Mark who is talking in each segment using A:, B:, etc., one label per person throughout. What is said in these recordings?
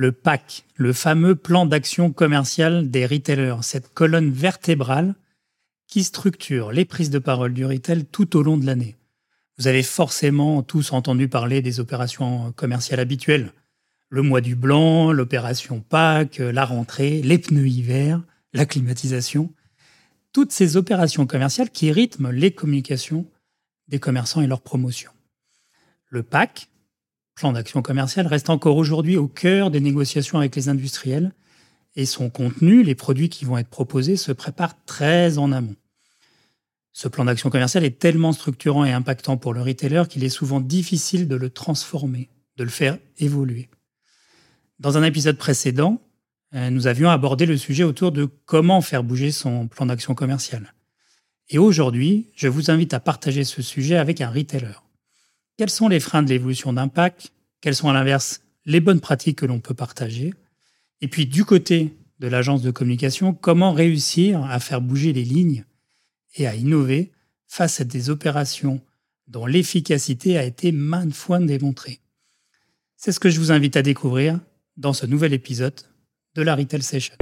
A: le PAC, le fameux plan d'action commercial des retailers, cette colonne vertébrale qui structure les prises de parole du retail tout au long de l'année. Vous avez forcément tous entendu parler des opérations commerciales habituelles. Le mois du blanc, l'opération PAC, la rentrée, les pneus hiver, la climatisation. Toutes ces opérations commerciales qui rythment les communications des commerçants et leurs promotions. Le PAC, plan d'action commerciale, reste encore aujourd'hui au cœur des négociations avec les industriels et son contenu, les produits qui vont être proposés, se préparent très en amont. Ce plan d'action commerciale est tellement structurant et impactant pour le retailer qu'il est souvent difficile de le transformer, de le faire évoluer. Dans un épisode précédent, euh, nous avions abordé le sujet autour de comment faire bouger son plan d'action commercial. Et aujourd'hui, je vous invite à partager ce sujet avec un retailer. Quels sont les freins de l'évolution d'impact Quelles sont à l'inverse les bonnes pratiques que l'on peut partager? Et puis du côté de l'agence de communication, comment réussir à faire bouger les lignes et à innover face à des opérations dont l'efficacité a été maintes fois démontrée? C'est ce que je vous invite à découvrir dans ce nouvel épisode de la Retail Session.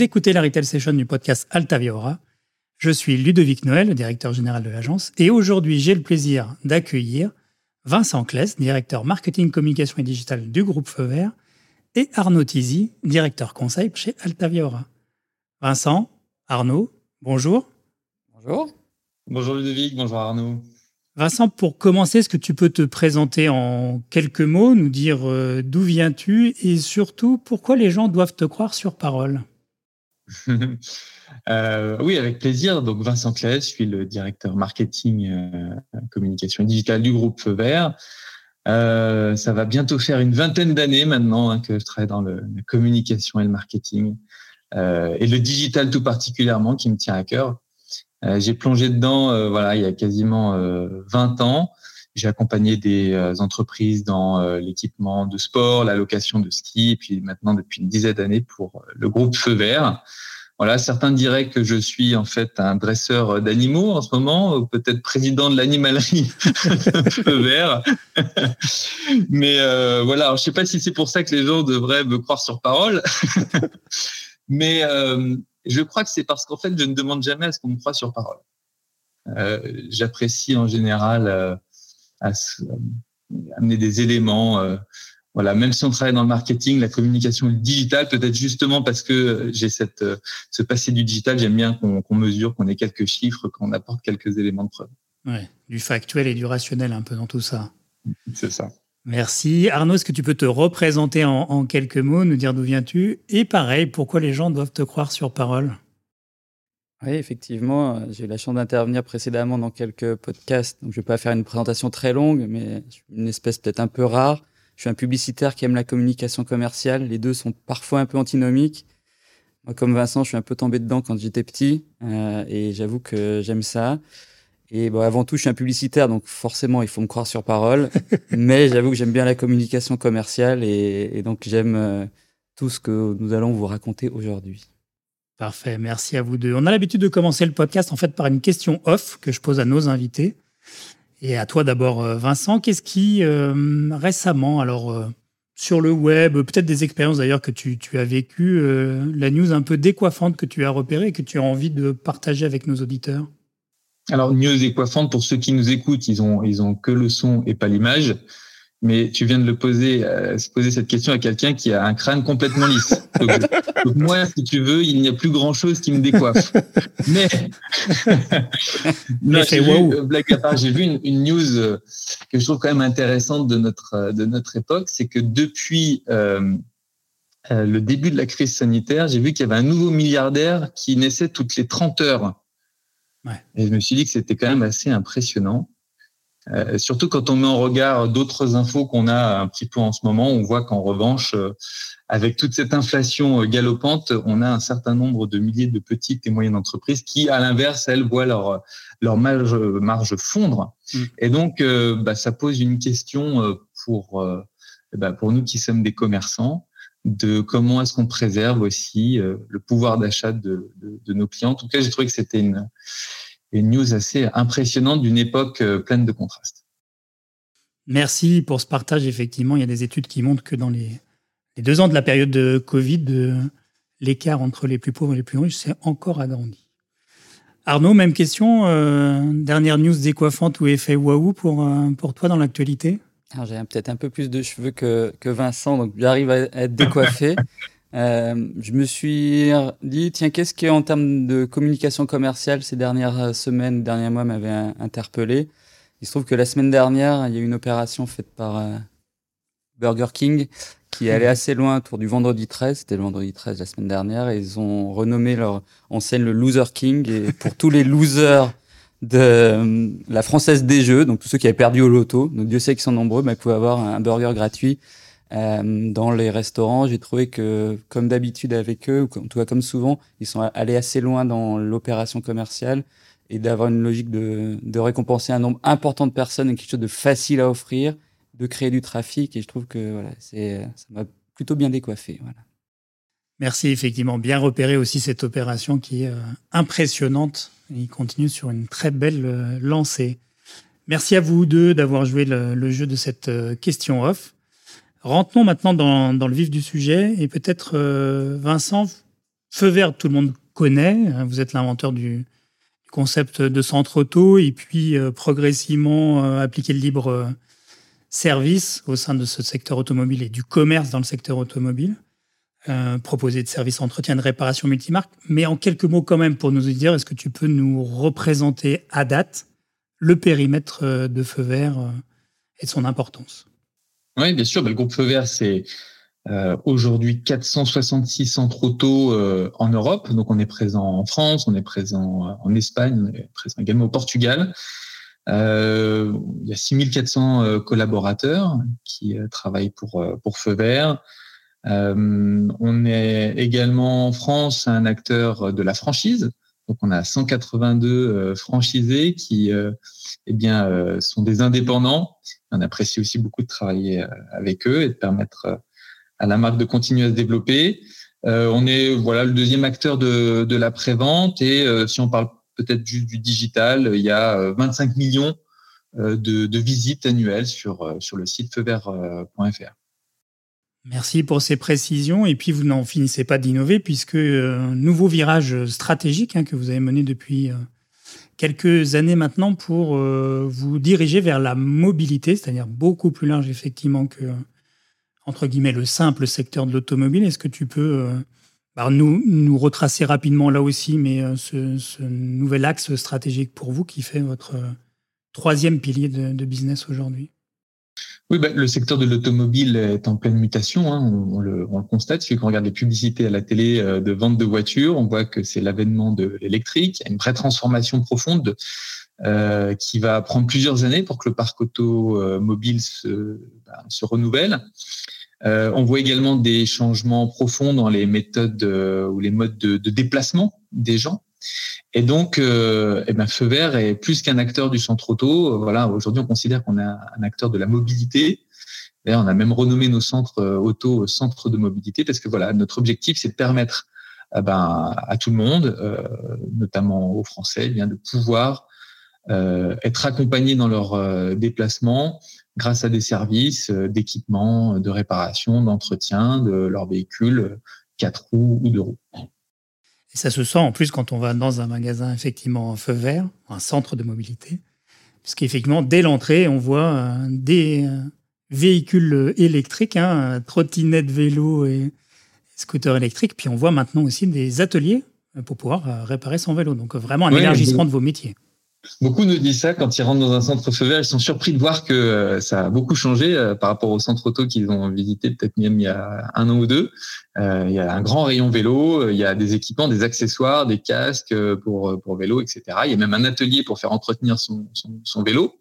A: Vous écoutez la Retail Session du podcast Altaviora. Je suis Ludovic Noël, directeur général de l'agence, et aujourd'hui j'ai le plaisir d'accueillir Vincent Kless, directeur marketing, communication et digital du groupe Feu Vert, et Arnaud Tizi, directeur conseil chez Altaviora. Vincent, Arnaud, bonjour.
B: Bonjour. Bonjour Ludovic, bonjour Arnaud.
A: Vincent, pour commencer, est-ce que tu peux te présenter en quelques mots, nous dire euh, d'où viens-tu et surtout pourquoi les gens doivent te croire sur parole?
B: euh, Oui, avec plaisir. Donc Vincent Claes, je suis le directeur marketing, euh, communication digitale du groupe Feu Vert. ça va bientôt faire une vingtaine d'années maintenant hein, que je travaille dans le, la communication et le marketing. Euh, et le digital tout particulièrement qui me tient à cœur. Euh, j'ai plongé dedans euh, voilà, il y a quasiment 20 ans. J'ai accompagné des entreprises dans l'équipement de sport, la location de ski, et puis maintenant depuis une dizaine d'années pour le groupe Feu Vert. Voilà, certains diraient que je suis en fait un dresseur d'animaux en ce moment, peut-être président de l'animalerie Feu Vert. Mais voilà, alors, je sais pas si c'est pour ça que les gens devraient me croire sur parole. Mais euh, je crois que c'est parce qu'en fait, je ne demande jamais à ce qu'on me croie sur parole. Euh, J'apprécie en général euh, à, amener des éléments. Euh, voilà, même si on travaille dans le marketing, la communication le digital, peut-être justement parce que j'ai cette ce passé du digital, j'aime bien qu'on mesure, qu'on ait quelques chiffres, qu'on apporte quelques éléments de preuve.
A: Ouais, du factuel et du rationnel un peu dans tout ça.
B: C'est ça.
A: Merci. Arnaud, est-ce que tu peux te représenter en, quelques mots, nous dire d'où viens-tu? Et pareil, pourquoi les gens doivent te croire sur parole?
C: Oui, effectivement, j'ai eu la chance d'intervenir précédemment dans quelques podcasts. Donc, je ne vais pas faire une présentation très longue, mais je suis une espèce peut-être un peu rare. Je suis un publicitaire qui aime la communication commerciale. Les deux sont parfois un peu antinomiques. Moi, comme Vincent, je suis un peu tombé dedans quand j'étais petit euh, et j'avoue que j'aime ça. Et bon, avant tout, je suis un publicitaire, donc forcément, il faut me croire sur parole. Mais j'avoue que j'aime bien la communication commerciale et, donc j'aime euh, tout ce que nous allons vous raconter aujourd'hui.
A: Parfait, merci à vous deux. On a l'habitude de commencer le podcast en fait par une question off que je pose à nos invités. Et à toi d'abord, euh, Vincent, qu'est-ce qui euh, récemment, alors sur le web, peut-être des expériences d'ailleurs que tu, as vécues, la news un peu décoiffante que tu as repérée et que tu as envie de partager avec nos auditeurs?
B: Alors, news et coiffante, pour ceux qui nous écoutent, ils ont, ils ont que le son et pas l'image. Mais tu viens de le poser, euh, se poser cette question à quelqu'un qui a un crâne complètement lisse. Donc, moi, si tu veux, il n'y a plus grand chose qui me décoiffe. Mais, j'ai vu, euh, blague à part, j'ai vu une, news euh, que je trouve quand même intéressante de notre de notre époque, c'est que depuis euh, le début de la crise sanitaire, j'ai vu qu'il y avait un nouveau milliardaire qui naissait toutes les 30 heures. Et je me suis dit que c'était quand même assez impressionnant. Euh, surtout quand on met en regard d'autres infos qu'on a un petit peu en ce moment, on voit qu'en revanche, euh, avec toute cette inflation euh, galopante, on a un certain nombre de milliers de petites et moyennes entreprises qui, à l'inverse, elles voient leur leur marge, marge fondre. Mm. Et donc, bah, ça pose une question pour bah, pour nous qui sommes des commerçants. de comment est-ce qu'on préserve aussi le pouvoir d'achat de, nos clients. En tout cas, j'ai trouvé que c'était une, une news assez impressionnante d'une époque pleine de contrastes.
A: Merci pour ce partage. Effectivement, il y a des études qui montrent que dans les, deux ans de la période de Covid, l'écart entre les plus pauvres et les plus riches s'est encore agrandi. Arnaud, même question. Euh, dernière news décoiffante ou effet waouh pour, euh, pour toi dans l'actualité?
C: J'ai peut-être un peu plus de cheveux que, que Vincent, donc j'arrive à être décoiffé. Euh, je me suis dit, tiens, qu'est-ce qui, en termes de communication commerciale, ces dernières semaines, derniers mois, m'avait interpellé? Il se trouve que la semaine dernière, il y a eu une opération faite par Burger King qui est allé mhm. assez loin autour du vendredi 13. C'était le vendredi 13 la semaine dernière. Et ils ont renommé leur enseigne le Loser King. Et pour tous les losers de euh, la française des jeux, donc tous ceux qui avaient perdu au loto, donc Dieu sait qu'ils sont nombreux, mais ils pouvaient avoir un burger gratuit euh, dans les restaurants. J'ai trouvé que, comme d'habitude avec eux, ou en tout cas comme souvent, ils sont allés assez loin dans l'opération commerciale et d'avoir une logique de, de récompenser un nombre important de personnes et quelque chose de facile à offrir de créer du trafic. Et je trouve que voilà, c'est, ça m'a plutôt bien décoiffé. Voilà.
A: Merci, effectivement. Bien repéré aussi cette opération qui est euh, impressionnante. Il continue sur une très belle euh, lancée. Merci à vous deux d'avoir joué le, jeu de cette question off. Rentrons maintenant dans, dans, le vif du sujet et peut-être Vincent, feu vert, tout le monde connaît. Hein, vous êtes l'inventeur du, concept de centre auto et puis progressivement appliquer le libre services au sein de ce secteur automobile et du commerce dans le secteur automobile, euh, proposer de services entretien de réparation multimarque. Mais en quelques mots quand même pour nous dire, est-ce que tu peux nous représenter à date le périmètre euh, de Feu Vert euh, et de son importance?
B: Oui, bien sûr. Bah, le groupe Feu Vert, c'est aujourd'hui 466 centres auto en Europe. Donc on est présent en France, on est présent en Espagne, on est présent également au Portugal. Euh, il y a 6400 euh, collaborateurs qui euh, travaillent pour, pour Feu Vert. on est également en France un acteur de la franchise. Donc on a 182 franchisés qui eh bien, sont des indépendants. On apprécie aussi beaucoup de travailler avec eux et de permettre à la marque de continuer à se développer. on est voilà le deuxième acteur de, de la prévente et si on parle peut-être du, du, digital. Il y a 25 euh, millions euh, de, visites annuelles sur, euh, sur le site feuvert.fr.
A: Merci pour ces précisions. Et puis, vous n'en finissez pas d'innover puisque un nouveau virage stratégique hein, que vous avez mené depuis quelques années maintenant pour vous diriger vers la mobilité, c'est-à-dire beaucoup plus large effectivement que, entre guillemets, le simple secteur de l'automobile. Est-ce que tu peux nous, nous retracer rapidement là aussi, mais euh, ce, nouvel axe stratégique pour vous qui fait votre euh, troisième pilier de, business aujourd'hui?
B: Oui, bah, le secteur de l'automobile est en pleine mutation. Hein. On, le, on, le, constate. Si on regarde les publicités à la télé euh, de vente de voitures, on voit que c'est l'avènement de l'électrique. Il y a une vraie transformation profonde euh, qui va prendre plusieurs années pour que le parc automobile se, bah, se renouvelle. Euh, on voit également des changements profonds dans les méthodes euh, ou les modes de, déplacement des gens. Et donc, euh, eh ben, Feu Vert est plus qu'un acteur du centre auto. Voilà, aujourd'hui, on considère qu'on est un acteur de la mobilité. D'ailleurs, on a même renommé nos centres auto centres de mobilité parce que voilà, notre objectif, c'est de permettre eh ben, à tout le monde, notamment aux Français, eh bien de pouvoir être accompagnés dans leur déplacement grâce à des services euh, d'équipement, de réparation, d'entretien de leur véhicule, euh, quatre roues ou deux roues.
A: Et ça se sent en plus quand on va dans un magasin effectivement feu vert, un centre de mobilité, puisqu'effectivement dès l'entrée on voit euh, des véhicules électriques, hein, trottinettes, vélos et scooters électriques, puis on voit maintenant aussi des ateliers pour pouvoir réparer son vélo. Donc vraiment un élargissement de vos métiers.
B: Beaucoup nous disent ça quand ils rentrent dans un centre feu vert. Ils sont surpris de voir que euh, ça a beaucoup changé euh, par rapport au centre auto qu'ils ont visité peut-être même il y a un an ou deux. Euh, il y a un grand rayon vélo, il y a des équipements, des accessoires, des casques pour pour vélo, etc. Il y a même un atelier pour faire entretenir son, son, son vélo.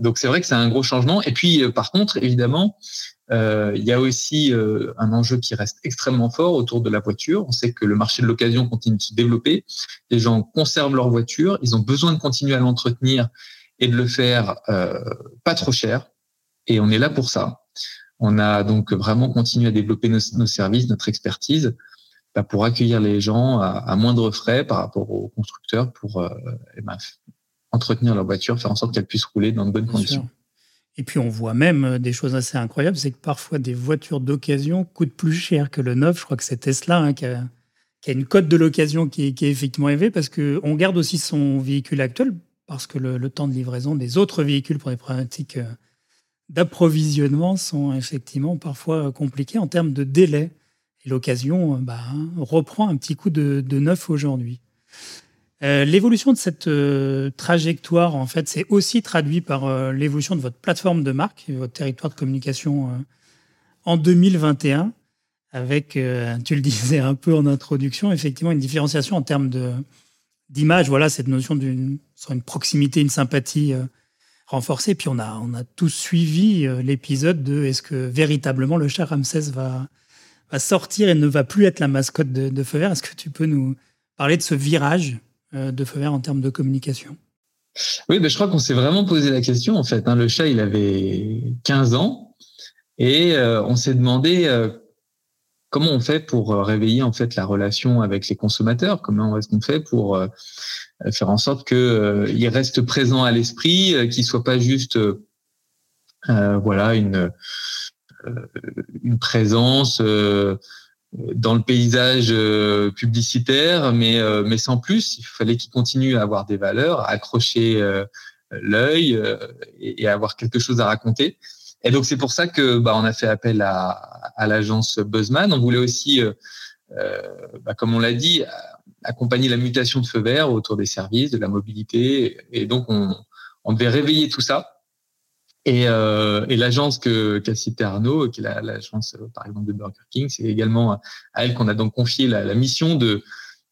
B: donc c'est vrai que c'est un gros changement. Et puis par contre, évidemment, euh, il y a aussi euh, un enjeu qui reste extrêmement fort autour de la voiture. On sait que le marché de l'occasion continue de se développer. Les gens conservent leur voiture, ils ont besoin de continuer à l'entretenir et de le faire euh, pas trop cher. Et on est là pour ça. On a donc vraiment continué à développer nos, services, notre expertise, bah, pour accueillir les gens à, moindre frais par rapport aux constructeurs pour eh ben, entretenir leur voiture, faire en sorte qu'elle puisse rouler dans de bonnes conditions.
A: Et puis on voit même euh, des choses assez incroyables, c'est que parfois des voitures d'occasion coûtent plus cher que le neuf. Je crois que c'est Tesla hein, qui, a, une cote de l'occasion qui, est effectivement élevée parce qu'on garde aussi son véhicule actuel parce que le, temps de livraison des autres véhicules pour les problématiques euh, d'approvisionnement sont effectivement parfois compliqués en termes de délai. Et l'occasion euh, bah, reprend un petit coup de neuf aujourd'hui. Euh, l'évolution de cette euh, trajectoire, en fait, c'est aussi traduit par euh, l'évolution de votre plateforme de marque, votre territoire de communication en 2021, avec, tu le disais un peu en introduction, effectivement une différenciation en termes d'image. Voilà, cette notion d'une une proximité, une sympathie renforcée. Puis on a, on a tous suivi l'épisode de est-ce que véritablement le chat Ramsès va, sortir et ne va plus être la mascotte de, de Feu Vert Est-ce que tu peux nous parler de ce virage de feu vert en termes de communication
B: Oui, ben, je crois qu'on s'est vraiment posé la question en fait. Hein. Le chat, il avait 15 ans et euh, on s'est demandé euh, comment on fait pour réveiller en fait la relation avec les consommateurs? Comment est-ce qu'on fait pour faire en sorte qu'il reste présent à l'esprit, qu'il soit pas juste voilà une une présence dans le paysage euh, publicitaire, mais euh, mais sans plus. Il fallait qu'il continue à avoir des valeurs, à accrocher euh, l'œil et, à avoir quelque chose à raconter. Et donc c'est pour ça que bah, on a fait appel à, à l'agence Buzzman. On voulait aussi, bah, comme on l'a dit, accompagner la mutation de feu vert autour des services, de la mobilité. Et donc on, on devait réveiller tout ça. Et, euh, et l'agence que qu'a cité Arnaud, qui est l'agence euh, par exemple de Burger King, c'est également à elle qu'on a donc confié la, la mission de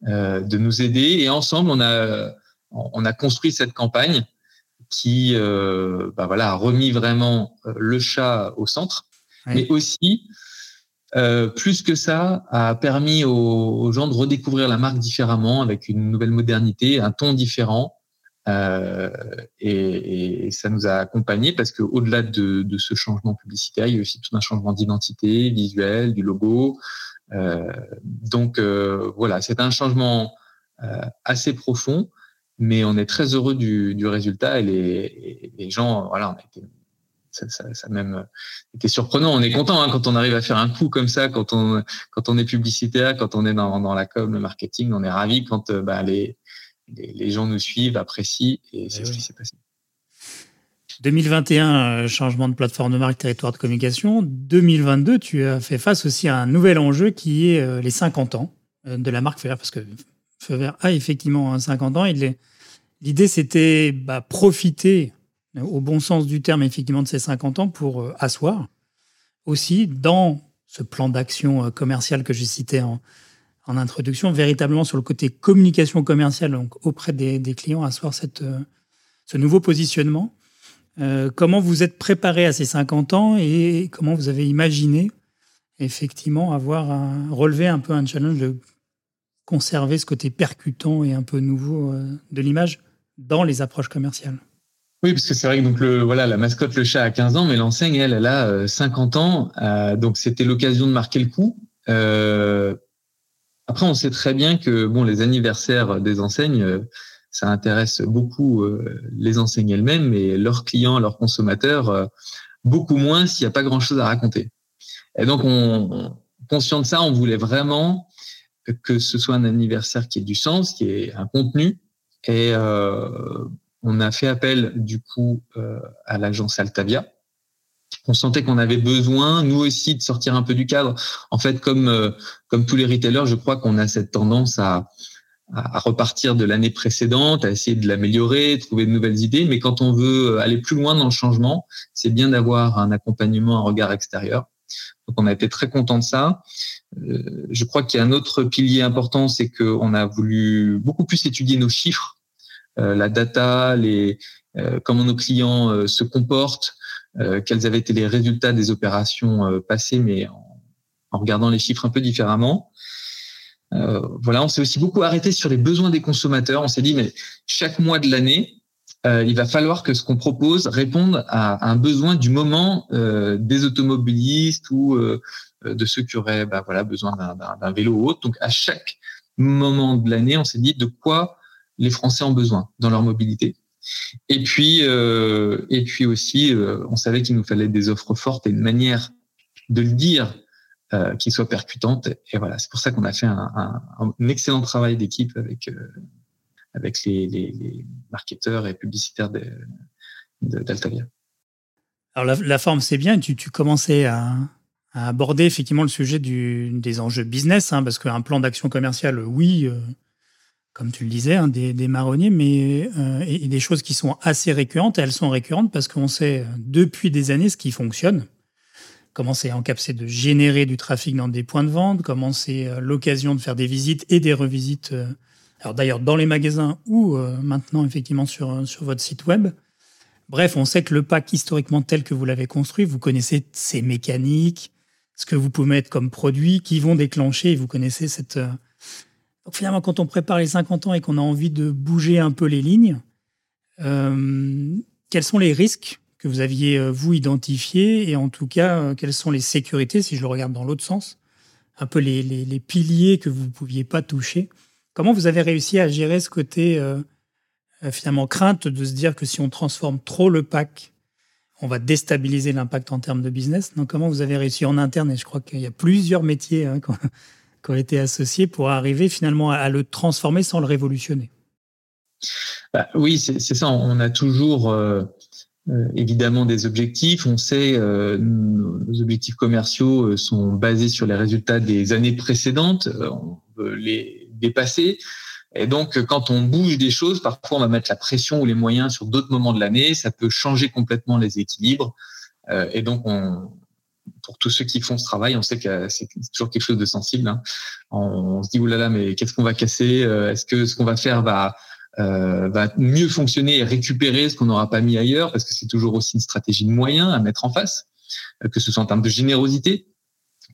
B: euh, de nous aider. Et ensemble, on a on a construit cette campagne qui euh, bah voilà a remis vraiment euh, le chat au centre, mais aussi euh, plus que ça, a permis aux, aux, gens de redécouvrir la marque différemment, avec une nouvelle modernité, un ton différent, euh, et, et, ça nous a accompagnés parce que au-delà de, de, ce changement publicitaire, il y a aussi tout un changement d'identité visuelle, du logo. Euh, donc euh, voilà, c'est un changement euh, assez profond, mais on est très heureux du, du résultat et les, les, gens, voilà, on a été ça, ça, ça, même été surprenant. On est content hein, quand on arrive à faire un coup comme ça, quand on quand on est publicitaire, quand on est dans, dans la com, le marketing, on est ravi quand bah, les les, gens nous suivent, apprécient, et c'est ce qui s'est passé.
A: 2021, euh, changement de plateforme de marque, territoire de communication. 2022, tu as fait face aussi à un nouvel enjeu qui est euh, les 50 ans euh, de la marque Feu parce que Feu a effectivement 50 ans. L'idée, c'était bah, profiter, au bon sens du terme, effectivement, de ces 50 ans pour asseoir aussi dans ce plan d'action commercial que j'ai cité en, en introduction, véritablement sur le côté communication commerciale, donc auprès des, clients, asseoir cette, euh, ce nouveau positionnement. Euh, comment vous êtes préparé à ces 50 ans et comment vous avez imaginé effectivement avoir un, relever un peu un challenge de conserver ce côté percutant et un peu nouveau euh, de l'image dans les approches commerciales?
B: Oui, parce que c'est vrai que donc le voilà la mascotte le chat a 15 ans, mais l'enseigne elle elle a 50 ans, donc c'était l'occasion de marquer le coup. Après, on sait très bien que bon, les anniversaires des enseignes, euh, ça intéresse beaucoup euh, les enseignes elles-mêmes, mais leurs clients, leurs consommateurs, euh, beaucoup moins s'il n'y a pas grand-chose à raconter. Et donc, on, conscient de ça, on voulait vraiment que ce soit un anniversaire qui ait du sens, qui ait un contenu. Et on a fait appel du coup à l'agence Altavia, on sentait qu'on avait besoin, nous aussi, de sortir un peu du cadre. En fait, comme euh, comme tous les retailers, je crois qu'on a cette tendance à, à repartir de l'année précédente, à essayer de l'améliorer, trouver de nouvelles idées. Mais quand on veut aller plus loin dans le changement, c'est bien d'avoir un accompagnement, un regard extérieur. Donc, on a été très content de ça. Euh, je crois qu'il y a un autre pilier important, c'est qu'on a voulu beaucoup plus étudier nos chiffres, euh, la data, les comment nos clients se comportent, euh, quels avaient été les résultats des opérations euh, passées, mais en, en, regardant les chiffres un peu différemment. Euh, voilà, on s'est aussi beaucoup arrêté sur les besoins des consommateurs. On s'est dit, mais chaque mois de l'année, euh, il va falloir que ce qu'on propose réponde à, un besoin du moment euh, des automobilistes ou euh, de ceux qui auraient bah, voilà, besoin d'un vélo ou autre. Donc, à chaque moment de l'année, on s'est dit de quoi les Français ont besoin dans leur mobilité. Et puis, et puis aussi, on savait qu'il nous fallait des offres fortes et une manière de le dire qui soit percutante. Et voilà, c'est pour ça qu'on a fait un, excellent travail d'équipe avec avec les, marketeurs et publicitaires d'Altavia.
A: Alors la, forme, c'est bien. Tu, commençais à, aborder effectivement le sujet des enjeux business, hein, parce qu'un plan d'action commerciale, oui, euh, comme tu le disais, hein, des, marronniers, mais euh, des choses qui sont assez récurrentes. Et elles sont récurrentes parce qu'on sait depuis des années ce qui fonctionne. Comment c'est en cap, c'est de générer du trafic dans des points de vente, comment c'est euh, l'occasion de faire des visites et des revisites alors d'ailleurs dans les magasins ou euh, maintenant effectivement sur, euh, sur votre site web. Bref, on sait que le pack historiquement tel que vous l'avez construit, vous connaissez ses mécaniques, ce que vous pouvez mettre comme produit qui vont déclencher, et vous connaissez cette... Euh, donc finalement, quand on prépare les 50 ans et qu'on a envie de bouger un peu les lignes, quels sont les risques que vous aviez, vous, identifiés et en tout cas, quelles sont les sécurités, si je le regarde dans l'autre sens, un peu les, piliers que vous ne pouviez pas toucher. Comment vous avez réussi à gérer ce côté euh, euh, finalement crainte de se dire que si on transforme trop le pack, on va déstabiliser l'impact en termes de business? Donc comment vous avez réussi en interne? Et je crois qu'il y a plusieurs métiers hein, qui, ont, été associés pour arriver finalement à, le transformer sans le révolutionner.
B: Bah, oui, c'est ça. On a toujours euh, évidemment des objectifs. On sait euh, nos objectifs commerciaux sont basés sur les résultats des années précédentes. On veut les dépasser. Et donc, quand on bouge des choses, parfois on va mettre la pression ou les moyens sur d'autres moments de l'année. Ça peut changer complètement les équilibres. Euh, et donc, on, pour tous ceux qui font ce travail, on sait que c'est toujours quelque chose de sensible. Hein. On, se dit oulala, mais qu'est-ce qu'on va casser euh, Est-ce que ce qu'on va faire va euh, va mieux fonctionner et récupérer ce qu'on n'aura pas mis ailleurs Parce que c'est toujours aussi une stratégie de moyens à mettre en face, que ce soit en termes de générosité,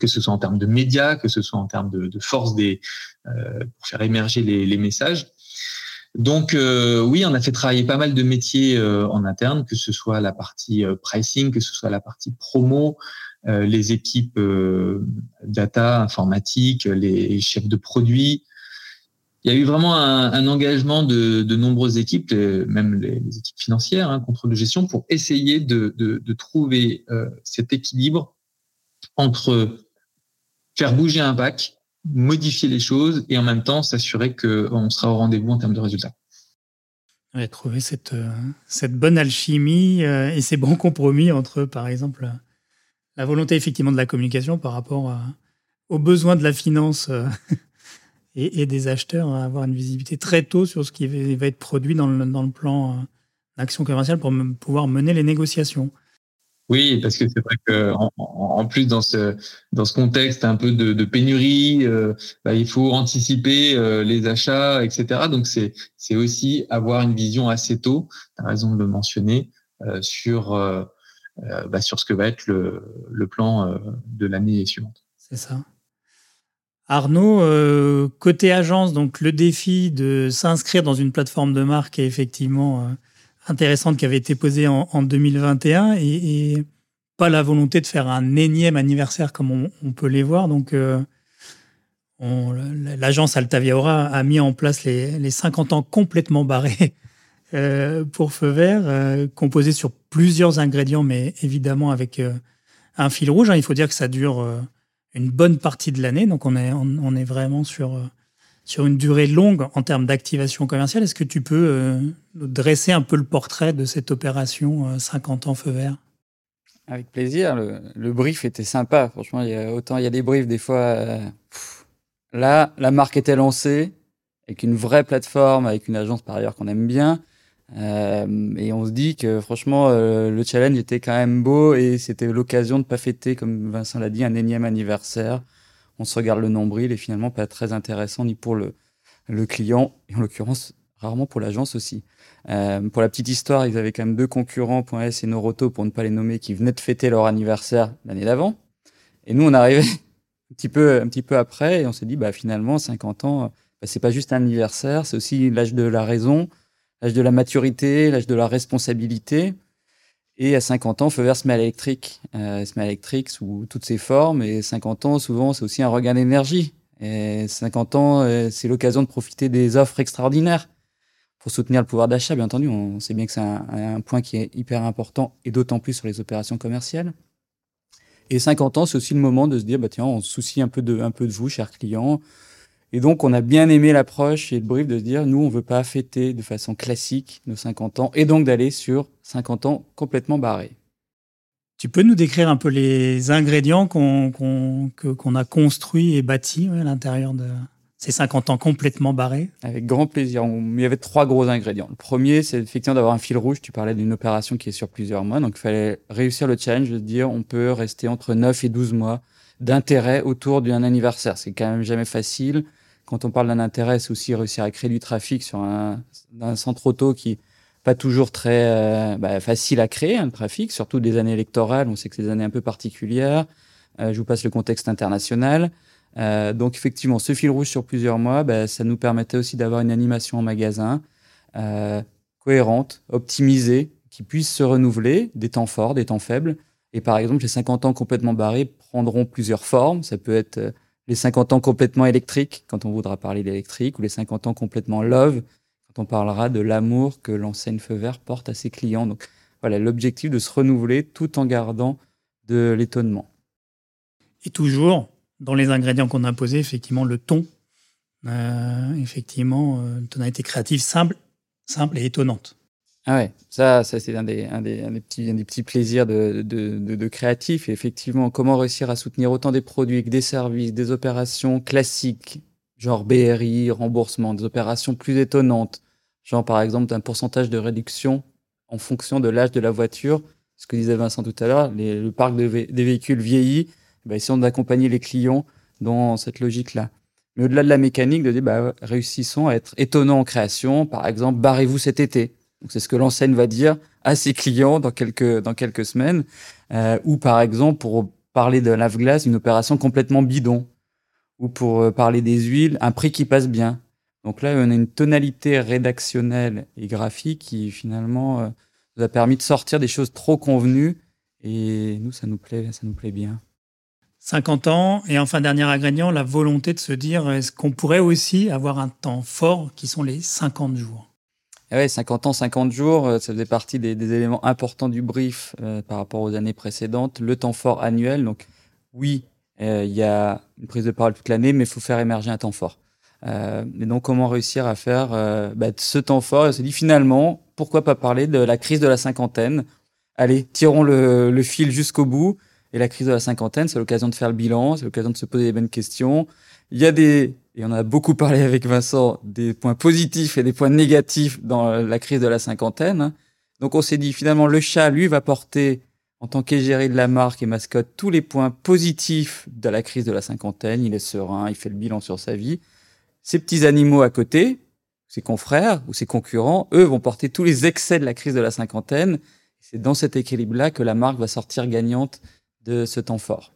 B: que ce soit en termes de médias, que ce soit en termes de, de force des, euh, pour faire émerger les, les messages. Donc euh, oui, on a fait travailler pas mal de métiers euh, en interne, que ce soit la partie euh, pricing, que ce soit la partie promo, les équipes data, informatique, les chefs de produits. Il y a eu vraiment un, un engagement de, de, nombreuses équipes, même les, équipes financières, hein, contrôle de gestion, pour essayer de, de, de trouver cet équilibre entre faire bouger un pack, modifier les choses et en même temps s'assurer qu'on sera au rendez-vous en termes de résultats.
A: Ouais, trouver cette, euh, cette bonne alchimie euh, et ces bons compromis entre, par exemple, la volonté effectivement de la communication par rapport aux besoins de la finance euh, et, des acheteurs, à avoir une visibilité très tôt sur ce qui va être produit dans le, plan d'action commerciale pour pouvoir mener les négociations.
B: Oui, parce que c'est vrai que en, plus dans ce dans ce contexte un peu de, pénurie, euh, bah, il faut anticiper euh, les achats, etc. Donc c'est aussi avoir une vision assez tôt. Tu as raison de le mentionner euh, sur bah, sur ce que va être le plan de l'année suivante.
A: C'est ça. Arnaud, côté agence, donc le défi de s'inscrire dans une plateforme de marque est effectivement intéressante qui avait été posée en, 2021 et, pas la volonté de faire un énième anniversaire comme on, peut les voir. Donc, euh, l'agence Altavia Aura a mis en place les, 50 ans complètement barrés euh, pour Feu Vert, euh, composés sur plusieurs ingrédients, mais évidemment avec un fil rouge. Hein. Il faut dire que ça dure une bonne partie de l'année, donc on est, vraiment sur sur une durée longue en termes d'activation commerciale. Est-ce que tu peux euh, dresser un peu le portrait de cette opération 50 euh, ans feu vert?
C: Avec plaisir. Le, brief était sympa. Franchement, il y a, autant il y a des briefs des fois. Euh, là, la marque était lancée avec une vraie plateforme, avec une agence par ailleurs qu'on aime bien. Et on se dit que franchement, le challenge était quand même beau et c'était l'occasion de pas fêter, comme Vincent l'a dit, un énième anniversaire on se regarde le nombril et finalement pas très intéressant ni pour le, le client et en l'occurrence rarement pour l'agence aussi. Euh, pour la petite histoire, ils avaient quand même deux concurrents, .s et Noroto, pour ne pas les nommer, qui venaient de fêter leur anniversaire l'année d'avant. Et nous, on arrivait un petit peu, un petit peu après et on s'est dit, bah, finalement, 50 ans, bah, c'est pas juste un anniversaire, c'est aussi l'âge de la raison. L'âge de la maturité, l'âge de la responsabilité. Et à 50 ans, feu vert smell électrique, euh, smell électrique sous toutes ses formes. Et 50 ans, souvent, c'est aussi un regain d'énergie. Et 50 ans, euh, c'est l'occasion de profiter des offres extraordinaires pour soutenir le pouvoir d'achat. Bien entendu, on sait bien que c'est un, un, point qui est hyper important et d'autant plus sur les opérations commerciales. Et 50 ans, c'est aussi le moment de se dire, bah tiens, on se soucie un peu de, un peu de vous, chers clients. Et donc, on a bien aimé l'approche et le brief de se dire, nous, on veut pas fêter de façon classique nos 50 ans et donc d'aller sur 50 ans complètement barrés.
A: Tu peux nous décrire un peu les ingrédients qu'on qu'on a construits et bâtis à l'intérieur de ces 50 ans complètement barrés?
C: Avec grand plaisir. Il y avait trois gros ingrédients. Le premier, c'est effectivement d'avoir un fil rouge. Tu parlais d'une opération qui est sur plusieurs mois. Donc, il fallait réussir le challenge de dire on peut rester entre 9 et 12 mois d'intérêt autour d'un anniversaire. C'est quand même jamais facile quand on parle d'un intérêt, c'est aussi réussir à créer du trafic sur un, centre auto qui pas toujours très euh, bah, facile à créer, un hein, trafic, surtout des années électorales. On sait que c'est des années un peu particulières. Euh, je vous passe le contexte international. Euh, donc effectivement, ce fil rouge sur plusieurs mois, bah, ça nous permettait aussi d'avoir une animation en magasin cohérente, optimisée, qui puisse se renouveler, des temps forts, des temps faibles. Et par exemple, les 50 ans complètement barrés prendront plusieurs formes. Ça peut être les 50 ans complètement électriques, quand on voudra parler d'électrique, ou les 50 ans complètement love, quand on parlera de l'amour que l'enseigne Feu Vert porte à ses clients. Donc voilà, l'objectif de se renouveler tout en gardant de l'étonnement.
A: Et toujours, dans les ingrédients qu'on a posés, effectivement, le ton. Euh, effectivement, euh, une tonalité créative simple, simple et étonnante.
C: Ah ouais, ça, ça c'est un des, un, des, un des, petits, un des petits plaisirs de, de, de, de créatif. Et effectivement, comment réussir à soutenir autant des produits que des services, des opérations classiques, genre BRI, remboursement, des opérations plus étonnantes, genre par exemple un pourcentage de réduction en fonction de l'âge de la voiture. Ce que disait Vincent tout à l'heure, le parc de des véhicules vieillit, bah, essayons d'accompagner les clients dans cette logique-là. Mais au-delà de la mécanique, de dire, bah, réussissons à être étonnants en création. Par exemple, barrez-vous cet été c'est ce que l'enseigne va dire à ses clients dans quelques, dans quelques semaines. Euh, ou par exemple, pour parler de lave-glace, une opération complètement bidon. Ou pour euh, parler des huiles, un prix qui passe bien. Donc là, on a une tonalité rédactionnelle et graphique qui finalement euh, nous a permis de sortir des choses trop convenues. Et nous, ça nous plaît, ça nous plaît bien.
A: 50 ans, et enfin, dernier ingrédient, la volonté de se dire, est-ce qu'on pourrait aussi avoir un temps fort qui sont les 50 jours?
C: Ah ouais, 50 ans, 50 jours, euh, ça faisait partie des, éléments importants du brief euh, par rapport aux années précédentes. Le temps fort annuel, donc oui, euh, il y a une prise de parole toute l'année, mais il faut faire émerger un temps fort. Euh, et donc, comment réussir à faire bah, ce temps fort? On s'est dit finalement, pourquoi pas parler de la crise de la cinquantaine? Allez, tirons le fil jusqu'au bout. Et la crise de la cinquantaine, c'est l'occasion de faire le bilan, c'est l'occasion de se poser les bonnes questions. Il y a des et on a beaucoup parlé avec Vincent des points positifs et des points négatifs dans la crise de la cinquantaine. Donc on s'est dit finalement le chat, lui, va porter en tant qu'égérie de la marque et mascotte tous les points positifs de la crise de la cinquantaine. Il est serein, il fait le bilan sur sa vie. Ces petits animaux à côté, ses confrères ou ses concurrents, eux vont porter tous les excès de la crise de la cinquantaine. C'est dans cet équilibre-là que la marque va sortir gagnante de ce temps fort.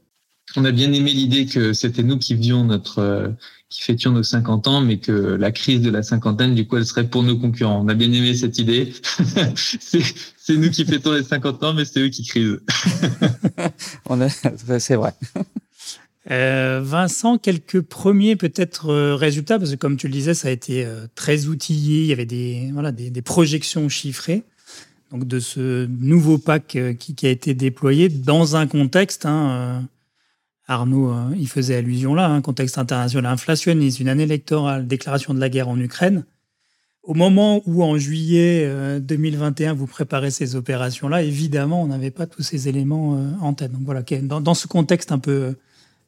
B: On a bien aimé l'idée que c'était nous qui faisions notre, euh, qui fêtions nos 50 ans, mais que la crise de la cinquantaine, du coup, elle serait pour nos concurrents. On a bien aimé cette idée. c'est nous qui fêtons les 50 ans, mais c'est eux qui crisent.
C: c'est vrai.
A: Euh, Vincent, quelques premiers peut-être euh, résultats, parce que comme tu le disais, ça a été euh, très outillé, il y avait des, voilà, des, des projections chiffrées donc de ce nouveau pack qui, qui, a été déployé dans un contexte hein, Arnaud euh, il faisait allusion là, un hein, contexte international inflationniste, une année électorale, déclaration de la guerre en Ukraine. Au moment où, en juillet 2021, euh, vous préparez ces opérations-là, évidemment, on n'avait pas tous ces éléments euh, en tête. Donc voilà, dans, ce contexte un peu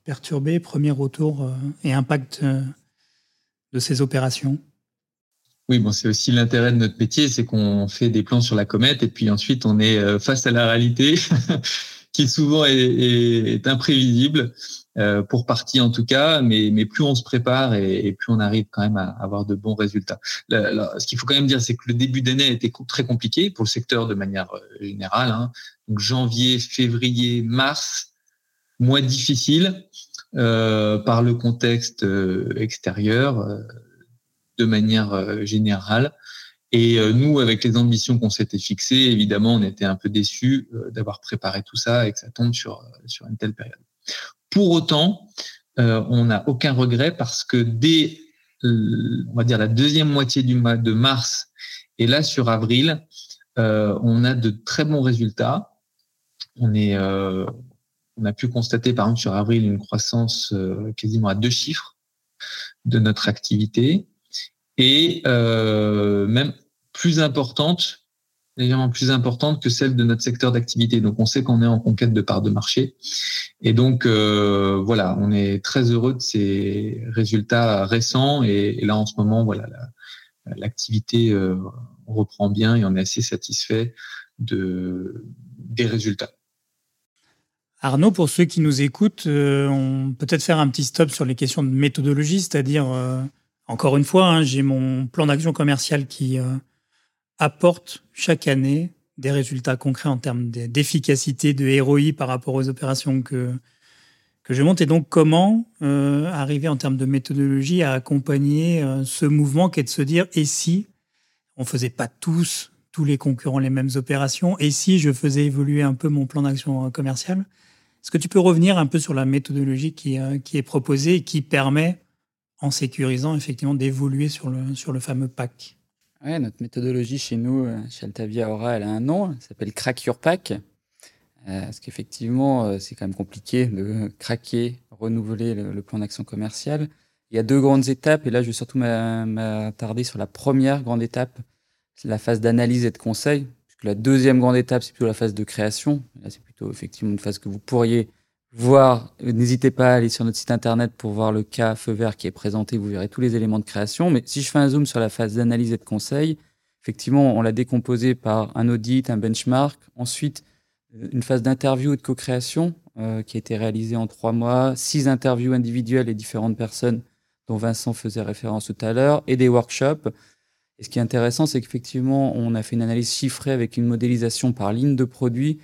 A: perturbé, premier retour et impact de ces opérations.
B: Oui, bon, c'est aussi l'intérêt de notre métier, c'est qu'on fait des plans sur la comète et puis ensuite on est face à la réalité qui souvent est, est, imprévisible euh, pour partie en tout cas, mais, mais plus on se prépare et, et, plus on arrive quand même à avoir de bons résultats. ce qu'il faut quand même dire, c'est que le début d'année a été très compliqué pour le secteur de manière euh, générale. Hein. Donc janvier, février, mars, mois difficiles euh, par le contexte euh, extérieur euh, de manière générale. Et nous, avec les ambitions qu'on s'était fixées, évidemment, on était un peu déçus d'avoir préparé tout ça et que ça tombe sur, sur une telle période. Pour autant, on n'a aucun regret parce que dès, on va dire, la deuxième moitié du mois de mars et là, sur avril, on a de très bons résultats on est, euh, on a pu constater par exemple sur avril une croissance euh, quasiment à deux chiffres de notre activité et euh, même plus importante, légèrement plus importante que celle de notre secteur d'activité. Donc on sait qu'on est en conquête de parts de marché et donc voilà, on est très heureux de ces résultats récents et, là en ce moment voilà l'activité reprend bien et on est assez satisfait de des résultats.
A: Arnaud, pour ceux qui nous écoutent, euh, on peut peut-être faire un petit stop sur les questions de méthodologie, c'est-à-dire, euh, encore une fois, hein, j'ai mon plan d'action commerciale qui euh, apporte chaque année des résultats concrets en termes d'efficacité, de ROI par rapport aux opérations que, que je monte. Et donc, comment arriver en termes de méthodologie à accompagner ce mouvement qui est de se dire, et si on faisait pas tous, tous les concurrents, les mêmes opérations, et si je faisais évoluer un peu mon plan d'action commercial? Est-ce que tu peux revenir un peu sur la méthodologie qui, euh, qui est proposée et qui permet, en sécurisant effectivement, d'évoluer sur le, sur le fameux pack
C: Oui, notre méthodologie chez nous, euh, chez Altavia Aura, elle a un nom, elle s'appelle Crack Your Pack. Euh, parce qu'effectivement, c'est quand même compliqué de craquer, renouveler le, plan d'action commercial. Il y a deux grandes étapes, et là, je vais surtout m'attarder sur la première grande étape, c'est la phase d'analyse et de conseil. Puisque la deuxième grande étape, c'est plutôt la phase de création. Là, c'est effectivement une phase que vous pourriez voir. N'hésitez pas à aller sur notre site internet pour voir le cas feu vert qui est présenté. Vous verrez tous les éléments de création. Mais si je fais un zoom sur la phase d'analyse et de conseil, effectivement, on l'a décomposé par un audit, un benchmark. Ensuite, une phase d'interview et de co-création euh, qui a été réalisée en trois mois, six interviews individuelles et différentes personnes dont Vincent faisait référence tout à l'heure, et des workshops. Et ce qui est intéressant, c'est qu'effectivement, on a fait une analyse chiffrée avec une modélisation par ligne de produit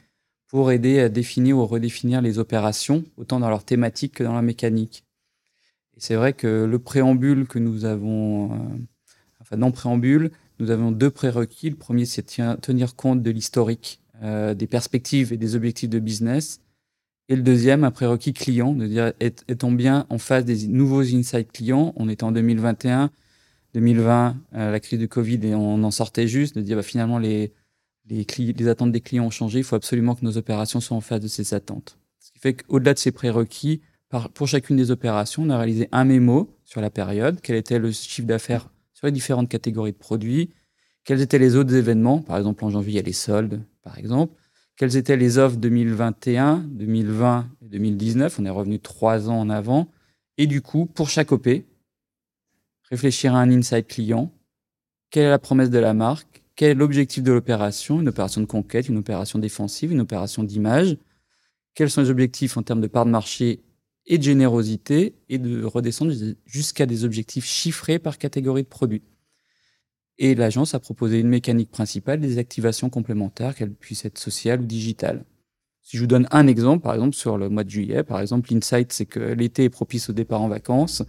C: pour aider à définir ou redéfinir les opérations, autant dans leur thématique que dans la mécanique. Et c'est vrai que le préambule que nous avons, euh, enfin dans préambule, nous avons deux prérequis. Le premier, c'est tenir compte de l'historique, euh, des perspectives et des objectifs de business. Et le deuxième, un prérequis client, de dire est-on bien en face des nouveaux insights clients? On est en 2021, 2020, euh, la crise du Covid et on en sortait juste, de dire bah, finalement les, les, attentes des clients ont changé, il faut absolument que nos opérations soient en face de ces attentes. Ce qui fait qu'au-delà de ces prérequis, pour chacune des opérations, on a réalisé un mémo sur la période, quel était le chiffre d'affaires sur les différentes catégories de produits, quels étaient les autres événements, par exemple en janvier il y a les soldes, par exemple, quelles étaient les offres 2021, 2020 et 2019, on est revenu trois ans en avant, et du coup, pour chaque OP, réfléchir à un insight client, quelle est la promesse de la marque, quel est l'objectif de l'opération? Une opération de conquête, une opération défensive, une opération d'image Quels sont les objectifs en termes de part de marché et de générosité et de redescendre jusqu'à des objectifs chiffrés par catégorie de produits? Et l'agence a proposé une mécanique principale, des activations complémentaires, qu'elles puissent être sociales ou digitales. Si je vous donne un exemple, par exemple sur le mois de juillet, par exemple, l'insight, c'est que l'été est propice au départ en vacances.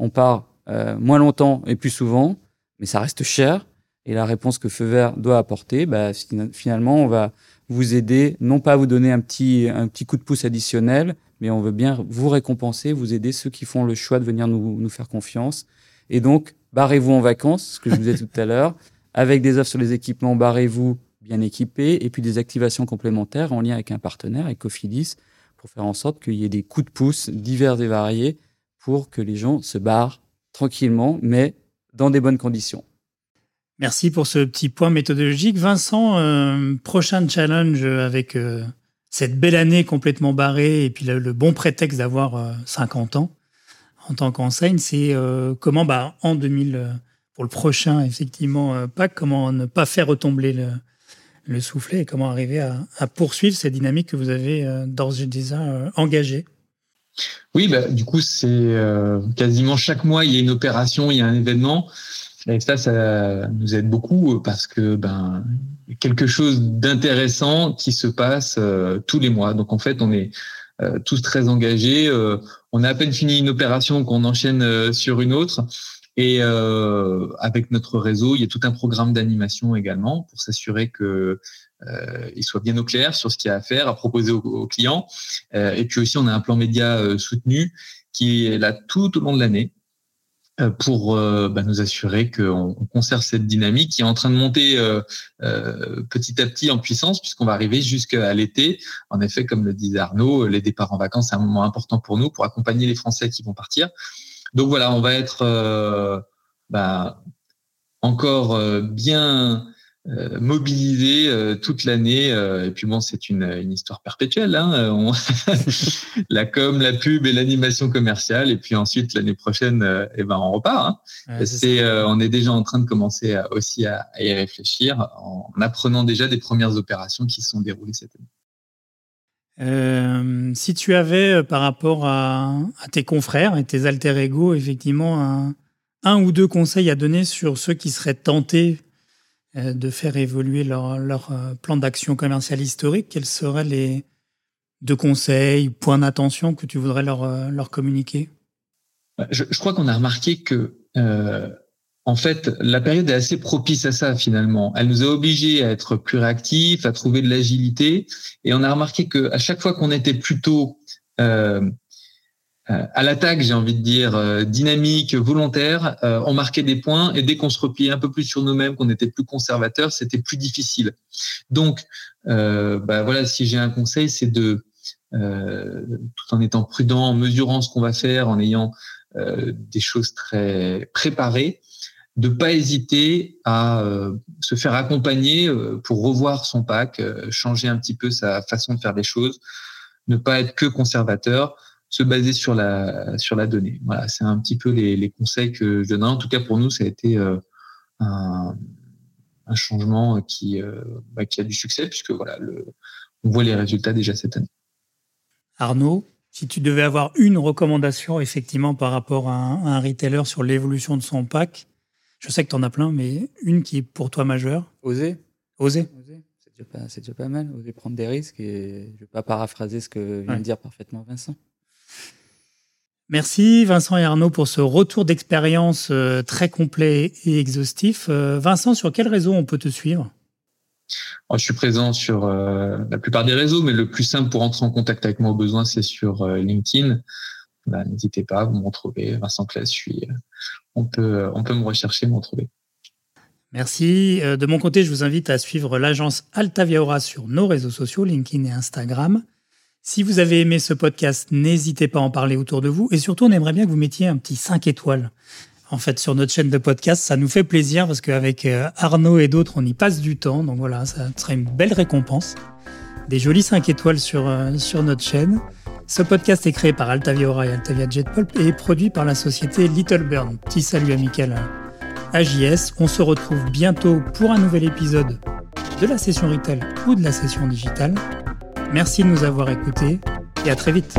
C: On part euh, moins longtemps et plus souvent, mais ça reste cher. Et la réponse que Feu Vert doit apporter, bah, finalement, on va vous aider, non pas vous donner un petit, un petit coup de pouce additionnel, mais on veut bien vous récompenser, vous aider ceux qui font le choix de venir nous, nous faire confiance. Et donc, barrez-vous en vacances, ce que je vous disais tout à l'heure, avec des offres sur les équipements, barrez-vous bien équipés, et puis des activations complémentaires en lien avec un partenaire, avec Cofidis, pour faire en sorte qu'il y ait des coups de pouce divers et variés pour que les gens se barrent tranquillement, mais dans des bonnes conditions.
A: Merci pour ce petit point méthodologique. Vincent, euh, prochain challenge avec euh, cette belle année complètement barrée et puis le, bon prétexte d'avoir 50 euh, ans en tant qu'enseigne, c'est comment, bah, en 2000, pour le prochain, effectivement, pas comment ne pas faire retomber le, le soufflet et comment arriver à, poursuivre cette dynamique que vous avez d'ores et déjà engagée?
B: Oui, bah, du coup, c'est quasiment chaque mois, il y a une opération, il y a un événement. Et ça, ça nous aide beaucoup euh, parce que ben quelque chose d'intéressant qui se passe euh, tous les mois. Donc en fait, on est euh, tous très engagés. on a à peine fini une opération qu'on enchaîne sur une autre. Et euh, avec notre réseau, il y a tout un programme d'animation également pour s'assurer que euh, il soit bien au clair sur ce qu'il y a à faire, à proposer aux, clients. Euh, et puis aussi, on a un plan média euh, soutenu qui est là tout au long de l'année euh, pour bah, nous assurer qu'on conserve cette dynamique qui est en train de monter petit à petit en puissance puisqu'on va arriver jusqu'à l'été. En effet, comme le disait Arnaud, les départs en vacances, c'est un moment important pour nous pour accompagner les Français qui vont partir. Donc voilà, on va être bah, encore bien euh, mobilisé euh, toute l'année. Euh, et puis bon, c'est une, une, histoire perpétuelle. Hein, la com, la pub et l'animation commerciale. Et puis ensuite, l'année prochaine, eh ben, on repart. Hein. c'est, on est déjà en train de commencer aussi à, y réfléchir en apprenant déjà des premières opérations qui se sont déroulées cette
A: année. si tu avais, par rapport à, à, tes confrères et tes alter ego, effectivement, un, un ou deux conseils à donner sur ceux qui seraient tentés euh, de faire évoluer leur, leur euh, plan d'action commercial historique, quels seraient les deux conseils, points d'attention que tu voudrais leur, euh, leur communiquer?
B: Je, je, crois qu'on a remarqué que, euh, en fait, la période est assez propice à ça finalement. Elle nous a obligés à être plus réactifs, à trouver de l'agilité, et on a remarqué que à chaque fois qu'on était plutôt euh, euh, à l'attaque, j'ai envie de dire, euh, dynamique, volontaire, euh, on marquait des points et dès qu'on se repliait un peu plus sur nous-mêmes, qu'on était plus conservateur, c'était plus difficile. Donc, bah voilà, si j'ai un conseil, c'est de, tout en étant prudent, en mesurant ce qu'on va faire, en ayant des choses très préparées, de pas hésiter à se faire accompagner pour revoir son pack, changer un petit peu sa façon de faire des choses, ne pas être que conservateur se baser sur la sur la donnée. Voilà, c'est un petit peu les, les, conseils que je donnerais. En tout cas, pour nous, ça a été euh, un, un, changement qui euh, bah, qui a du succès puisque voilà, le, on voit les résultats déjà cette année.
A: Arnaud, si tu devais avoir une recommandation effectivement par rapport à un, à un retailer sur l'évolution de son pack, je sais que tu en as plein, mais une qui est pour toi majeure.
C: Oser.
A: Oser.
C: C'est déjà, déjà, pas mal. Oser prendre des risques et je ne vais pas paraphraser ce que vient de dire parfaitement Vincent.
A: Merci Vincent et Arnaud pour ce retour d'expérience euh, très complet et exhaustif. Euh, Vincent, sur quel réseau on peut te suivre?
B: Je suis présent sur euh, la plupart des réseaux, mais le plus simple pour entrer en contact avec moi au besoin, c'est sur LinkedIn. Bah, n'hésitez pas, vous me retrouvez. Vincent Claes, je suis, on, peut, on peut me rechercher, me retrouver.
A: Merci. De mon côté, je vous invite à suivre l'agence Altaviaora sur nos réseaux sociaux, LinkedIn et Instagram. Si vous avez aimé ce podcast, n'hésitez pas à en parler autour de vous. Et surtout, on aimerait bien que vous mettiez un petit 5 étoiles. En fait, sur notre chaîne de podcast, ça nous fait plaisir parce qu'avec euh, Arnaud et d'autres, on y passe du temps. Donc voilà, ça serait une belle récompense. Des jolies 5 étoiles sur, euh, sur notre chaîne. Ce podcast est créé par Altavia et Altavia Jetpulp et est produit par la société Little Bird. Petit salut amical à JS. On se retrouve bientôt pour un nouvel épisode de la session retail ou de la session digitale. Merci de nous avoir écoutés et à très vite.